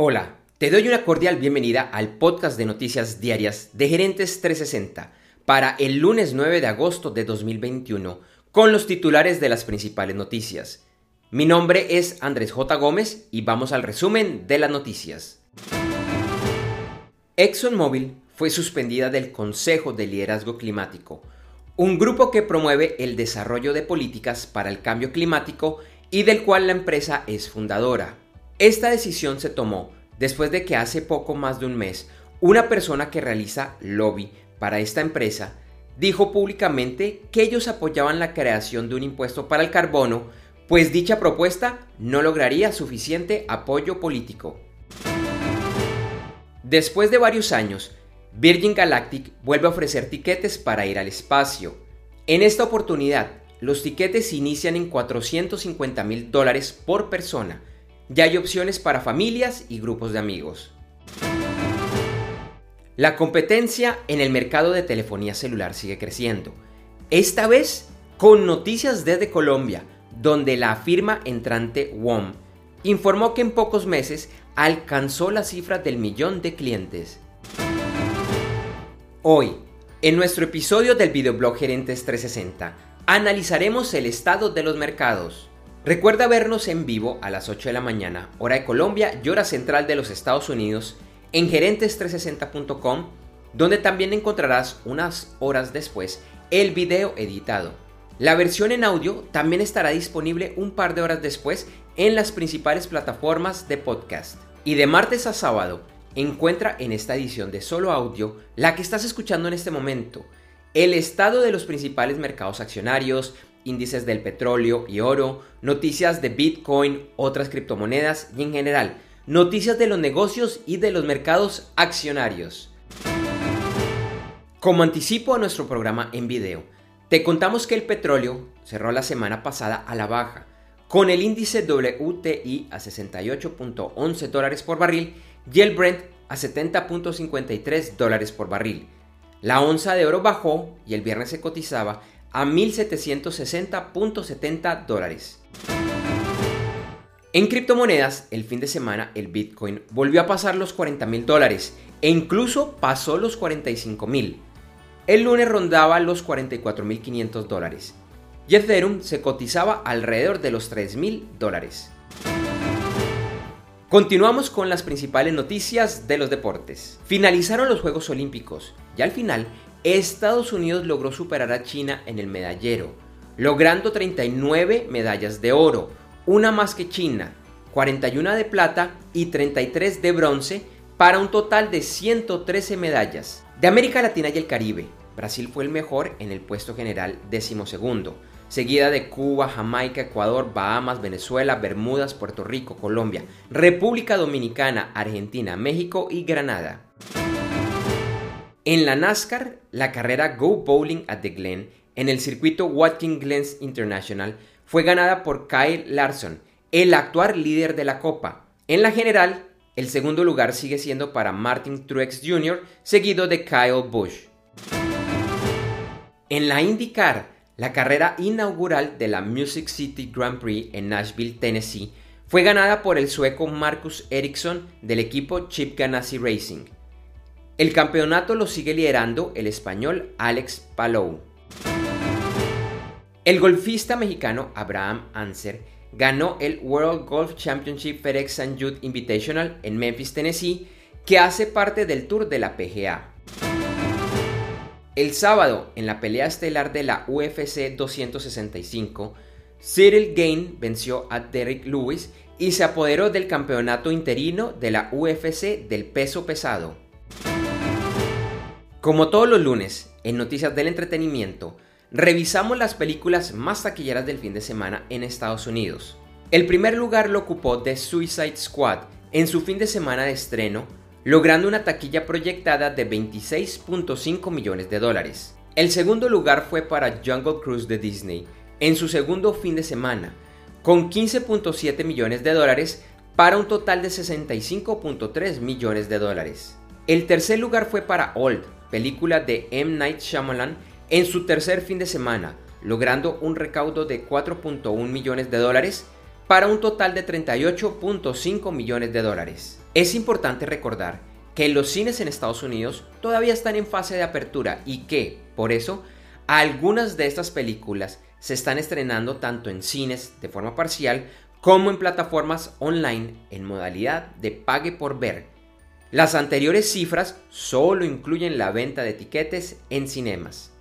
Hola, te doy una cordial bienvenida al podcast de noticias diarias de Gerentes 360 para el lunes 9 de agosto de 2021 con los titulares de las principales noticias. Mi nombre es Andrés J. Gómez y vamos al resumen de las noticias. ExxonMobil fue suspendida del Consejo de Liderazgo Climático, un grupo que promueve el desarrollo de políticas para el cambio climático y del cual la empresa es fundadora. Esta decisión se tomó después de que hace poco más de un mes una persona que realiza lobby para esta empresa dijo públicamente que ellos apoyaban la creación de un impuesto para el carbono, pues dicha propuesta no lograría suficiente apoyo político. Después de varios años, Virgin Galactic vuelve a ofrecer tiquetes para ir al espacio. En esta oportunidad, los tiquetes inician en 450 mil dólares por persona, ya hay opciones para familias y grupos de amigos. La competencia en el mercado de telefonía celular sigue creciendo. Esta vez con noticias desde Colombia, donde la firma entrante WOM informó que en pocos meses alcanzó la cifra del millón de clientes. Hoy, en nuestro episodio del videoblog Gerentes 360, analizaremos el estado de los mercados. Recuerda vernos en vivo a las 8 de la mañana, hora de Colombia y hora central de los Estados Unidos, en gerentes360.com, donde también encontrarás unas horas después el video editado. La versión en audio también estará disponible un par de horas después en las principales plataformas de podcast. Y de martes a sábado, encuentra en esta edición de solo audio la que estás escuchando en este momento, el estado de los principales mercados accionarios, índices del petróleo y oro, noticias de Bitcoin, otras criptomonedas y en general, noticias de los negocios y de los mercados accionarios. Como anticipo a nuestro programa en video, te contamos que el petróleo cerró la semana pasada a la baja, con el índice WTI a 68.11 dólares por barril y el Brent a 70.53 dólares por barril. La onza de oro bajó y el viernes se cotizaba a 1.760.70 dólares. En criptomonedas, el fin de semana el Bitcoin volvió a pasar los 40 mil dólares e incluso pasó los 45 mil. El lunes rondaba los 44.500 dólares y Ethereum se cotizaba alrededor de los 3 mil dólares. Continuamos con las principales noticias de los deportes. Finalizaron los Juegos Olímpicos y al final Estados Unidos logró superar a China en el medallero, logrando 39 medallas de oro, una más que China, 41 de plata y 33 de bronce, para un total de 113 medallas. De América Latina y el Caribe, Brasil fue el mejor en el puesto general decimosegundo, seguida de Cuba, Jamaica, Ecuador, Bahamas, Venezuela, Bermudas, Puerto Rico, Colombia, República Dominicana, Argentina, México y Granada. En la NASCAR, la carrera Go Bowling at the Glen en el circuito Watkins Glen International fue ganada por Kyle Larson, el actual líder de la Copa. En la general, el segundo lugar sigue siendo para Martin Truex Jr., seguido de Kyle Busch. En la IndyCar, la carrera inaugural de la Music City Grand Prix en Nashville, Tennessee, fue ganada por el sueco Marcus Ericsson del equipo Chip Ganassi Racing. El campeonato lo sigue liderando el español Alex Palou. El golfista mexicano Abraham Anser ganó el World Golf Championship FedEx St. Jude Invitational en Memphis, Tennessee, que hace parte del Tour de la PGA. El sábado, en la pelea estelar de la UFC 265, Cyril Gain venció a Derek Lewis y se apoderó del campeonato interino de la UFC del peso pesado. Como todos los lunes, en Noticias del Entretenimiento, revisamos las películas más taquilleras del fin de semana en Estados Unidos. El primer lugar lo ocupó The Suicide Squad en su fin de semana de estreno, logrando una taquilla proyectada de 26.5 millones de dólares. El segundo lugar fue para Jungle Cruise de Disney en su segundo fin de semana, con 15.7 millones de dólares para un total de 65.3 millones de dólares. El tercer lugar fue para Old, película de M. Night Shyamalan, en su tercer fin de semana, logrando un recaudo de 4.1 millones de dólares para un total de 38.5 millones de dólares. Es importante recordar que los cines en Estados Unidos todavía están en fase de apertura y que, por eso, algunas de estas películas se están estrenando tanto en cines de forma parcial como en plataformas online en modalidad de pague por ver. Las anteriores cifras solo incluyen la venta de etiquetes en cinemas.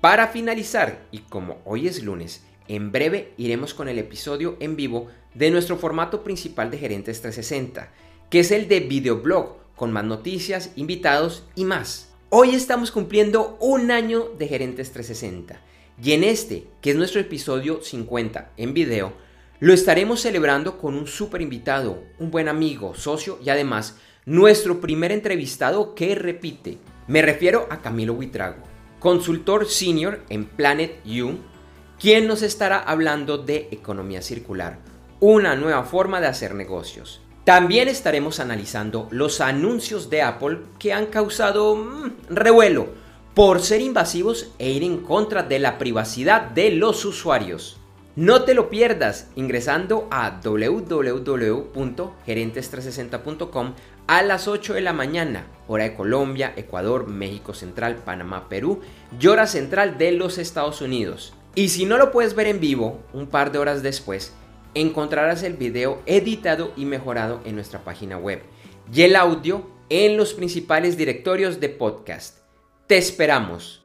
Para finalizar, y como hoy es lunes, en breve iremos con el episodio en vivo de nuestro formato principal de Gerentes 360, que es el de videoblog, con más noticias, invitados y más. Hoy estamos cumpliendo un año de Gerentes 360 y en este, que es nuestro episodio 50 en video, lo estaremos celebrando con un super invitado, un buen amigo, socio y además nuestro primer entrevistado que repite. Me refiero a Camilo Huitrago, consultor senior en Planet You, quien nos estará hablando de economía circular, una nueva forma de hacer negocios. También estaremos analizando los anuncios de Apple que han causado mm, revuelo por ser invasivos e ir en contra de la privacidad de los usuarios. No te lo pierdas ingresando a www.gerentes360.com a las 8 de la mañana, hora de Colombia, Ecuador, México Central, Panamá, Perú y hora central de los Estados Unidos. Y si no lo puedes ver en vivo, un par de horas después, encontrarás el video editado y mejorado en nuestra página web y el audio en los principales directorios de podcast. Te esperamos.